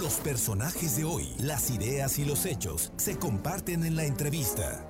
Los personajes de hoy, las ideas y los hechos se comparten en la entrevista.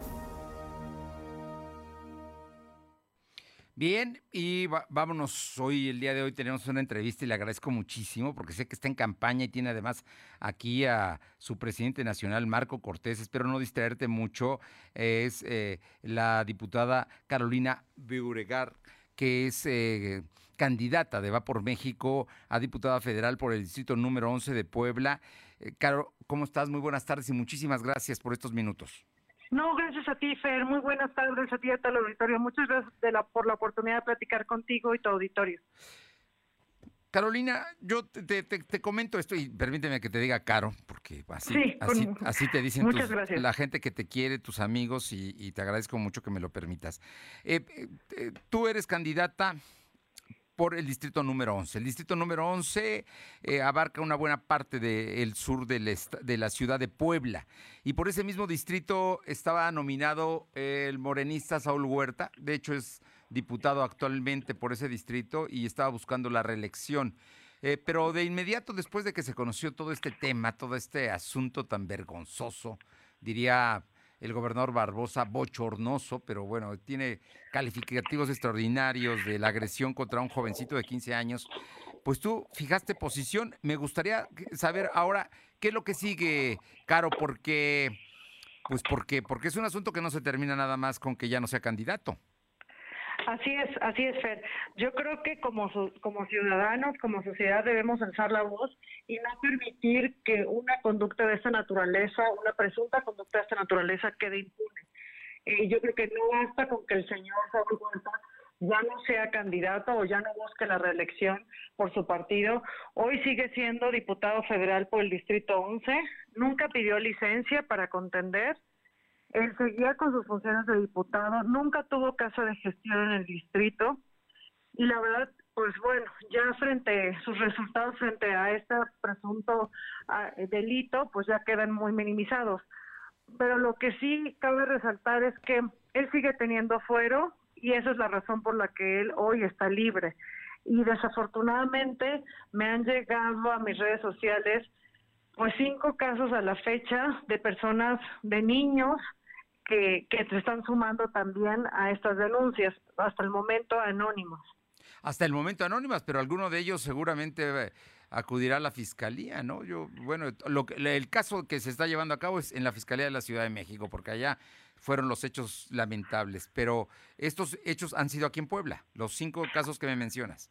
Bien, y vámonos. Hoy, el día de hoy, tenemos una entrevista y le agradezco muchísimo porque sé que está en campaña y tiene además aquí a su presidente nacional, Marco Cortés. Espero no distraerte mucho. Es eh, la diputada Carolina Beuregar, que es eh, candidata de Va por México a diputada federal por el distrito número 11 de Puebla. Eh, Caro, ¿cómo estás? Muy buenas tardes y muchísimas gracias por estos minutos. No, gracias a ti, Fer. Muy buenas tardes a ti y a todo el auditorio. Muchas gracias por la oportunidad de platicar contigo y tu auditorio. Carolina, yo te, comento esto y permíteme que te diga Caro, porque así, así, te dicen la gente que te quiere, tus amigos, y, te agradezco mucho que me lo permitas. Eh, eh, tú eres candidata por el distrito número 11. El distrito número 11 eh, abarca una buena parte del sur de la ciudad de Puebla. Y por ese mismo distrito estaba nominado el morenista Saúl Huerta. De hecho, es diputado actualmente por ese distrito y estaba buscando la reelección. Eh, pero de inmediato, después de que se conoció todo este tema, todo este asunto tan vergonzoso, diría el gobernador Barbosa bochornoso, pero bueno, tiene calificativos extraordinarios de la agresión contra un jovencito de 15 años. Pues tú fijaste posición. Me gustaría saber ahora qué es lo que sigue, Caro, porque pues porque porque es un asunto que no se termina nada más con que ya no sea candidato. Así es, así es, Fer. Yo creo que como, como ciudadanos, como sociedad, debemos alzar la voz y no permitir que una conducta de esta naturaleza, una presunta conducta de esta naturaleza, quede impune. Eh, yo creo que no basta con que el señor Saúl Huerta ya no sea candidato o ya no busque la reelección por su partido. Hoy sigue siendo diputado federal por el Distrito 11. Nunca pidió licencia para contender él seguía con sus funciones de diputado, nunca tuvo caso de gestión en el distrito y la verdad, pues bueno, ya frente sus resultados frente a este presunto ah, delito, pues ya quedan muy minimizados. Pero lo que sí cabe resaltar es que él sigue teniendo fuero y esa es la razón por la que él hoy está libre. Y desafortunadamente me han llegado a mis redes sociales pues cinco casos a la fecha de personas, de niños que, se están sumando también a estas denuncias, hasta el momento anónimas. Hasta el momento anónimas, pero alguno de ellos seguramente eh, acudirá a la fiscalía, ¿no? Yo, bueno, lo el caso que se está llevando a cabo es en la Fiscalía de la Ciudad de México, porque allá fueron los hechos lamentables, pero estos hechos han sido aquí en Puebla, los cinco casos que me mencionas.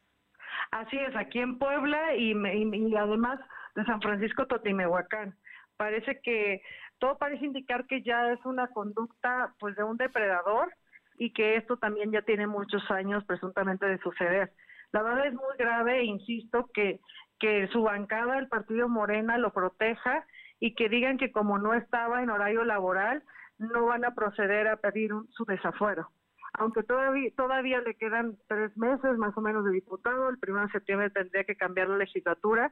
Así es, aquí en Puebla y, y además de San Francisco Totimehuacán. Parece que todo parece indicar que ya es una conducta pues de un depredador y que esto también ya tiene muchos años presuntamente de suceder. La verdad es muy grave e insisto que, que su bancada, el partido Morena, lo proteja y que digan que como no estaba en horario laboral, no van a proceder a pedir su desafuero. Aunque todavía, todavía le quedan tres meses más o menos de diputado, el primero de septiembre tendría que cambiar la legislatura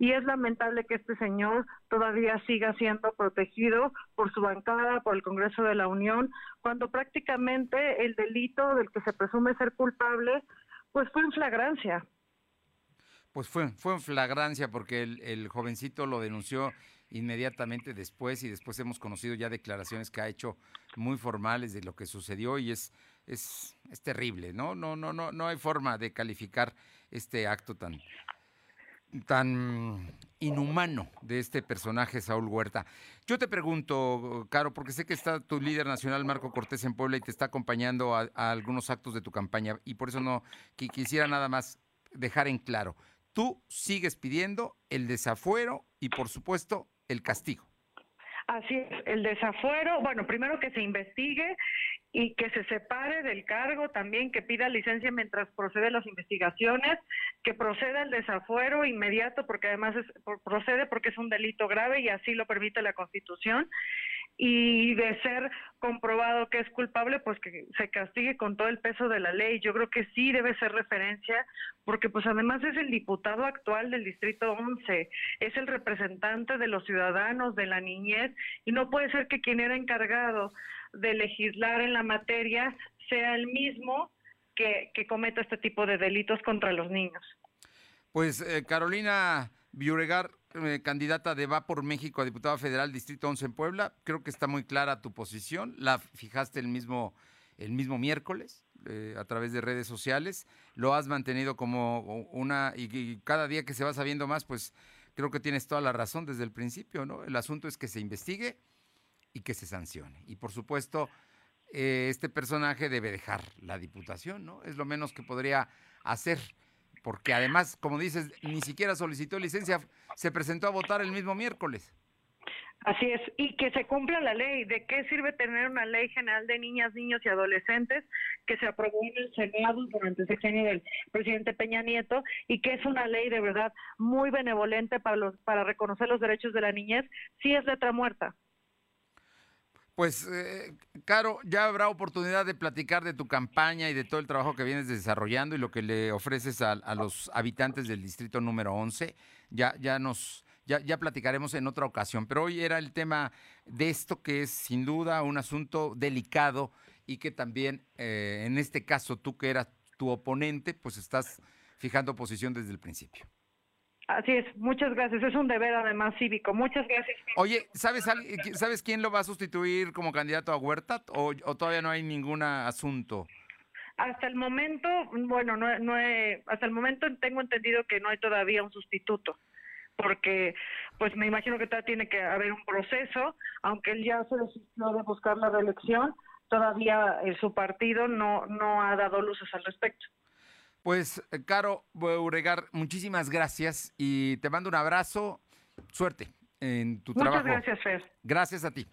y es lamentable que este señor todavía siga siendo protegido por su bancada, por el Congreso de la Unión, cuando prácticamente el delito del que se presume ser culpable, pues fue en flagrancia. Pues fue, fue en flagrancia porque el, jovencito lo denunció inmediatamente después y después hemos conocido ya declaraciones que ha hecho muy formales de lo que sucedió y es es, es terrible, ¿no? No no no no hay forma de calificar este acto tan tan inhumano de este personaje, Saúl Huerta. Yo te pregunto, Caro, porque sé que está tu líder nacional, Marco Cortés, en Puebla y te está acompañando a, algunos actos de tu campaña y por eso no quisiera nada más dejar en claro. Tú sigues pidiendo el desafuero y, por supuesto, el castigo. Así es, el desafuero, bueno, primero que se investigue y que se separe del cargo también, que pida licencia mientras procede las investigaciones, que proceda el desafuero inmediato, porque además procede porque es un delito grave y así lo permite la Constitución, y de ser comprobado que es culpable, pues que se castigue con todo el peso de la ley. Yo creo que sí debe ser referencia, porque pues además es el diputado actual del Distrito 11, es el representante de los ciudadanos, de la niñez, y no puede ser que quien era encargado de legislar en la materia sea el mismo que, cometa este tipo de delitos contra los niños. Pues eh, Carolina Biuregar, eh, candidata de Va por México a diputada federal Distrito 11 en Puebla. Creo que está muy clara tu posición. La fijaste el mismo, el mismo miércoles eh, a través de redes sociales. Lo has mantenido como una... Y, cada día que se va sabiendo más, pues creo que tienes toda la razón desde el principio, ¿no? El asunto es que se investigue y que se sancione. Y por supuesto, eh, este personaje debe dejar la diputación, ¿no? Es lo menos que podría hacer porque además, como dices, ni siquiera solicitó licencia, se presentó a votar el mismo miércoles. Así es, y que se cumpla la ley. ¿De qué sirve tener una ley general de niñas, niños y adolescentes que se aprobó en el Senado durante el sexenio del presidente Peña Nieto y que es una ley de verdad muy benevolente para, los, para reconocer los derechos de la niñez? Sí es letra muerta. Pues, eh, Caro, ya habrá oportunidad de platicar de tu campaña y de todo el trabajo que vienes desarrollando y lo que le ofreces a, los habitantes del distrito número 11. Ya, ya nos, ya, ya, platicaremos en otra ocasión. Pero hoy era el tema de esto que es sin duda un asunto delicado y que también, eh, en este caso, tú que eras tu oponente, pues estás fijando posición desde el principio. Así es, muchas gracias. Es un deber además cívico. Muchas gracias. Oye, ¿sabes, ¿sabes quién lo va a sustituir como candidato a Huerta o, todavía no hay ningún asunto? Hasta el momento, bueno, no, no hasta el momento tengo entendido que no hay todavía un sustituto, porque pues me imagino que todavía tiene que haber un proceso, aunque él ya se decidió de buscar la reelección, todavía eh, su partido no, no ha dado luces al respecto. Pues, eh, Caro Beuregar, muchísimas gracias y te mando un abrazo. Suerte en tu trabajo. Muchas gracias, Fer. Gracias a ti.